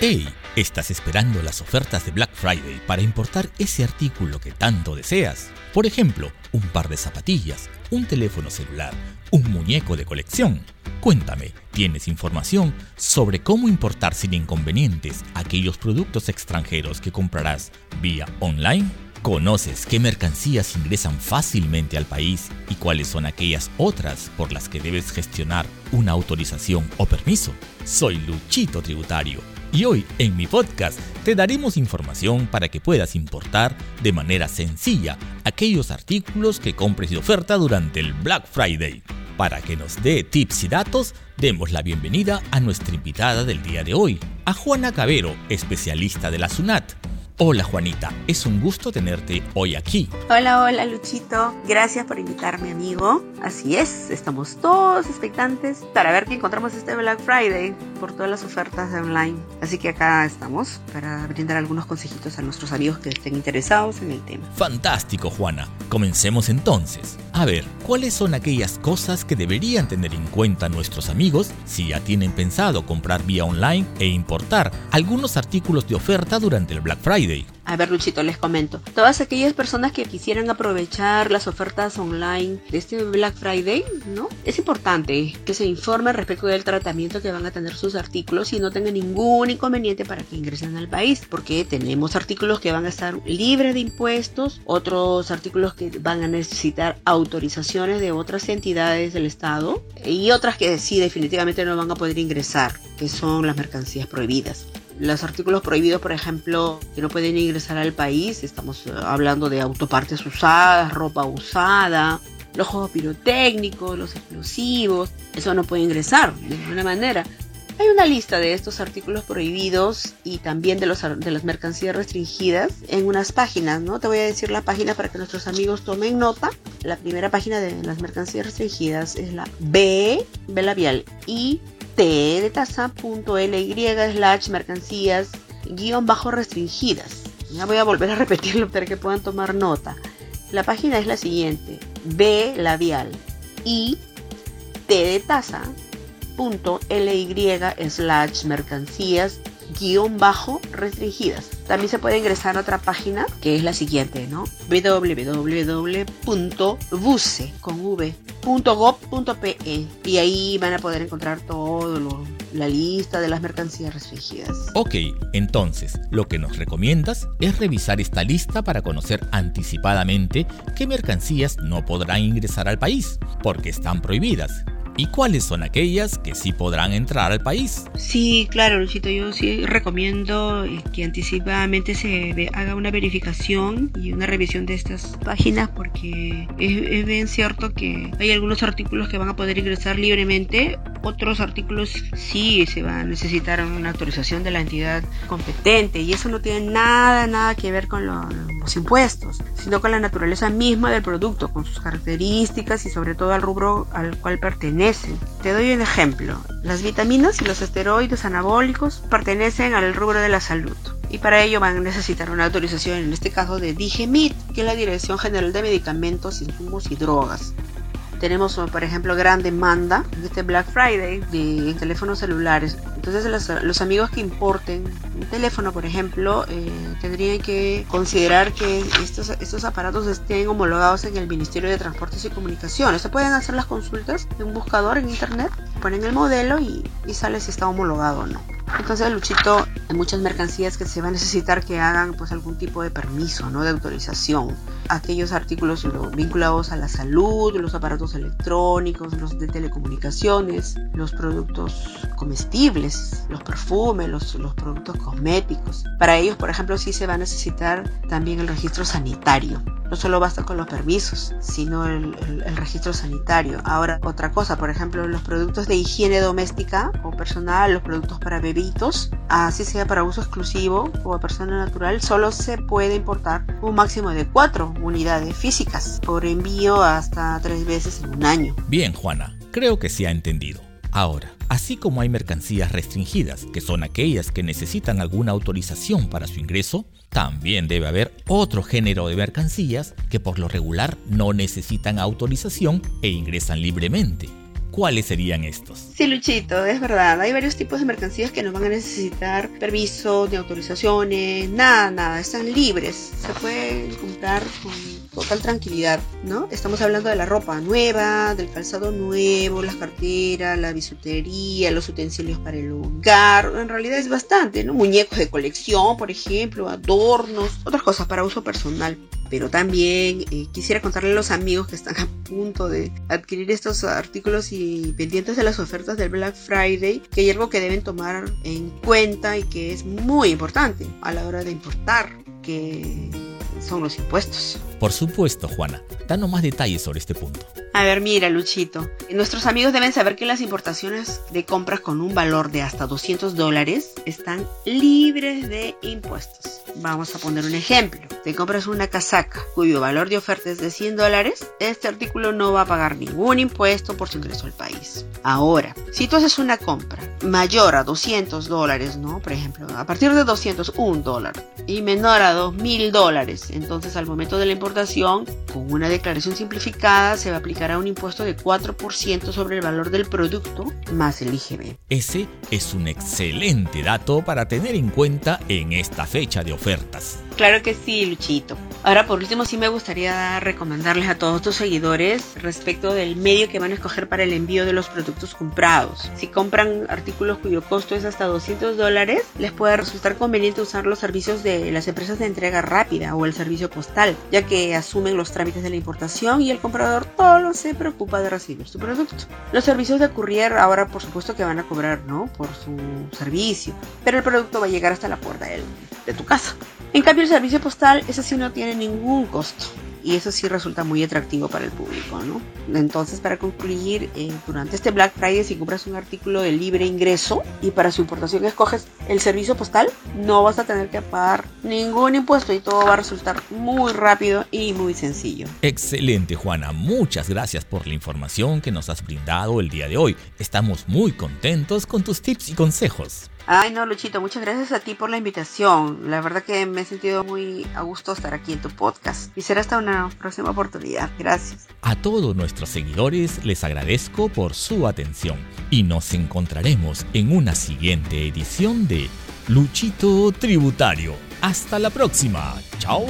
Hey, ¿estás esperando las ofertas de Black Friday para importar ese artículo que tanto deseas? Por ejemplo, un par de zapatillas, un teléfono celular, un muñeco de colección. Cuéntame, ¿tienes información sobre cómo importar sin inconvenientes aquellos productos extranjeros que comprarás vía online? ¿Conoces qué mercancías ingresan fácilmente al país y cuáles son aquellas otras por las que debes gestionar una autorización o permiso? Soy Luchito Tributario y hoy en mi podcast te daremos información para que puedas importar de manera sencilla aquellos artículos que compres de oferta durante el Black Friday. Para que nos dé tips y datos, demos la bienvenida a nuestra invitada del día de hoy, a Juana Cabero, especialista de la SUNAT Hola Juanita, es un gusto tenerte hoy aquí. Hola, hola Luchito, gracias por invitarme amigo. Así es, estamos todos expectantes para ver qué encontramos este Black Friday por todas las ofertas de online. Así que acá estamos para brindar algunos consejitos a nuestros amigos que estén interesados en el tema. Fantástico Juana, comencemos entonces. A ver, ¿cuáles son aquellas cosas que deberían tener en cuenta nuestros amigos si ya tienen pensado comprar vía online e importar algunos artículos de oferta durante el Black Friday? A ver, Luchito, les comento. Todas aquellas personas que quisieran aprovechar las ofertas online de este Black Friday, ¿no? Es importante que se informen respecto del tratamiento que van a tener sus artículos y no tengan ningún inconveniente para que ingresen al país, porque tenemos artículos que van a estar libres de impuestos, otros artículos que van a necesitar autorizaciones de otras entidades del Estado y otras que sí definitivamente no van a poder ingresar, que son las mercancías prohibidas los artículos prohibidos, por ejemplo, que no pueden ingresar al país, estamos eh, hablando de autopartes usadas, ropa usada, los juegos pirotécnicos, los explosivos, eso no puede ingresar de ninguna manera. Hay una lista de estos artículos prohibidos y también de, los, de las mercancías restringidas en unas páginas, ¿no? Te voy a decir la página para que nuestros amigos tomen nota. La primera página de las mercancías restringidas es la B, B labial, y T de slash mercancías guion bajo restringidas. Ya voy a volver a repetirlo para que puedan tomar nota. La página es la siguiente: B labial y T de taza punto ly slash mercancías guion bajo restringidas. También se puede ingresar a otra página que es la siguiente, ¿no? www.buce.gov.pe y ahí van a poder encontrar todo lo, la lista de las mercancías restringidas. Ok, entonces lo que nos recomiendas es revisar esta lista para conocer anticipadamente qué mercancías no podrán ingresar al país porque están prohibidas ¿Y cuáles son aquellas que sí podrán entrar al país? Sí, claro, Luchito, yo sí recomiendo que anticipadamente se haga una verificación y una revisión de estas páginas porque es, bien cierto que hay algunos artículos que van a poder ingresar libremente, otros artículos sí se va a necesitar una autorización de la entidad competente y eso no tiene nada, nada que ver con los impuestos, sino con la naturaleza misma del producto, con sus características y sobre todo al rubro al cual pertenece te doy un ejemplo. Las vitaminas y los esteroides anabólicos pertenecen al rubro de la salud y para ello van a necesitar una autorización, en este caso de DIGEMIT, que es la Dirección General de Medicamentos, Insumos y Drogas. Tenemos, por ejemplo, gran demanda de este Black Friday de teléfonos celulares. Entonces, los, amigos que importen un teléfono, por ejemplo, eh, tendrían que considerar que estos, estos aparatos estén homologados en el Ministerio de Transportes y Comunicaciones. Se pueden hacer las consultas en un buscador en internet, ponen el modelo y, y sale si está homologado o no. Entonces, Luchito, hay muchas mercancías que se va a necesitar que hagan pues algún tipo de permiso, ¿no? De autorización. Aquellos artículos vinculados a la salud, los aparatos electrónicos, los de telecomunicaciones, los productos comestibles, los perfumes, los, los productos cosméticos. Para ellos, por ejemplo, sí se va a necesitar también el registro sanitario. No solo basta con los permisos, sino el, registro sanitario. Ahora, otra cosa, por ejemplo, los productos de higiene doméstica o personal, los productos para bebitos, así para uso exclusivo o a persona natural, solo se puede importar un máximo de cuatro unidades físicas por envío hasta tres veces en un año. Bien, Juana, creo que se ha entendido. Ahora, así como hay mercancías restringidas, que son aquellas que necesitan alguna autorización para su ingreso, también debe haber otro género de mercancías que por lo regular no necesitan autorización e ingresan libremente. ¿Cuáles serían estos? Sí, Luchito, es verdad. Hay varios tipos de mercancías que no van a necesitar permiso, de autorizaciones, nada, nada. Están libres. Se pueden comprar con total tranquilidad, ¿no? Estamos hablando de la ropa nueva, del calzado nuevo, las carteras, la bisutería, los utensilios para el hogar. En realidad es bastante, ¿no? Muñecos de colección, por ejemplo, adornos, otras cosas para uso personal. Pero también eh, quisiera contarle a los amigos que están a punto de adquirir estos artículos y pendientes de las ofertas del Black Friday que hay algo que deben tomar en cuenta y que es muy importante a la hora de importar, que son los impuestos. Por supuesto, Juana. Danos más detalles sobre este punto. A ver, mira, Luchito. Nuestros amigos deben saber que las importaciones de compras con un valor de hasta 200 dólares están libres de impuestos. Vamos a poner un ejemplo. Si compras una casaca cuyo valor de oferta es de 100 dólares, este artículo no va a pagar ningún impuesto por su ingreso al país. Ahora, si tú haces una compra mayor a 200 dólares, ¿no? Por ejemplo, a partir de 201 dólar y menor a 2000 dólares, entonces al momento de la importación, con una declaración simplificada se va a aplicar a un impuesto de 4% sobre el valor del producto más el IGB. Ese es un excelente dato para tener en cuenta en esta fecha de Claro que sí, Luchito. Ahora por último sí me gustaría recomendarles a todos tus seguidores respecto del medio que van a escoger para el envío de los productos comprados. Si compran artículos cuyo costo es hasta 200 dólares, les puede resultar conveniente usar los servicios de las empresas de entrega rápida o el servicio postal, ya que asumen los trámites de la importación y el comprador solo se preocupa de recibir su producto. Los servicios de courier ahora por supuesto que van a cobrar, ¿no? Por su servicio, pero el producto va a llegar hasta la puerta de tu casa. En cambio, el servicio postal, ese sí no tiene ningún costo. Y eso sí resulta muy atractivo para el público, ¿no? Entonces, para concluir, eh, durante este Black Friday, si compras un artículo de libre ingreso y para su importación escoges el servicio postal, no vas a tener que pagar ningún impuesto y todo va a resultar muy rápido y muy sencillo. Excelente, Juana. Muchas gracias por la información que nos has brindado el día de hoy. Estamos muy contentos con tus tips y consejos. Ay, no, Luchito, muchas gracias a ti por la invitación. La verdad que me he sentido muy a gusto estar aquí en tu podcast. Y será hasta una próxima oportunidad. Gracias. A todos nuestros seguidores les agradezco por su atención y nos encontraremos en una siguiente edición de Luchito Tributario. Hasta la próxima. Chao.